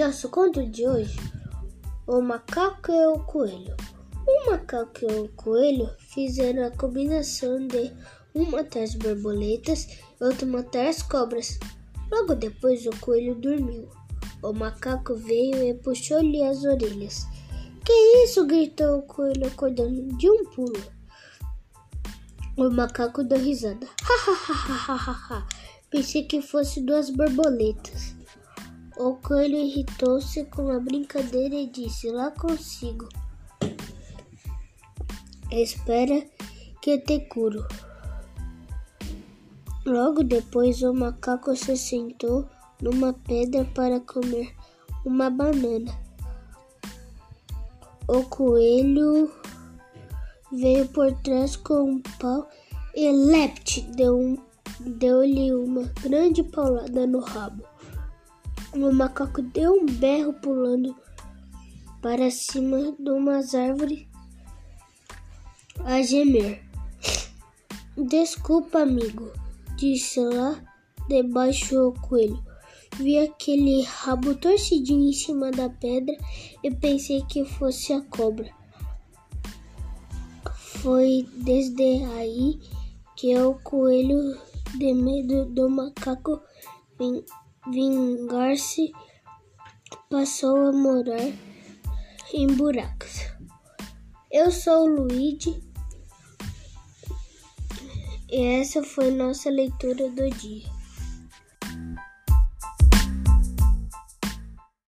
Nosso conto de hoje: O macaco e o coelho. O macaco e o coelho fizeram a combinação de um matar as borboletas e outro matar as cobras. Logo depois, o coelho dormiu. O macaco veio e puxou-lhe as orelhas. Que isso? gritou o coelho, acordando de um pulo. O macaco deu risada. Ha ha ha ha ha ha! Pensei que fosse duas borboletas. O coelho irritou-se com a brincadeira e disse: Lá consigo. Espera que te curo. Logo depois, o macaco se sentou numa pedra para comer uma banana. O coelho veio por trás com um pau e Lept deu-lhe deu uma grande paulada no rabo. O macaco deu um berro pulando para cima de umas árvores a gemer. Desculpa, amigo, disse lá debaixo o coelho. Vi aquele rabo torcidinho em cima da pedra e pensei que fosse a cobra. Foi desde aí que o coelho, de medo do macaco, vingar-se, passou a morar em buracos. Eu sou o Luigi e essa foi nossa leitura do dia.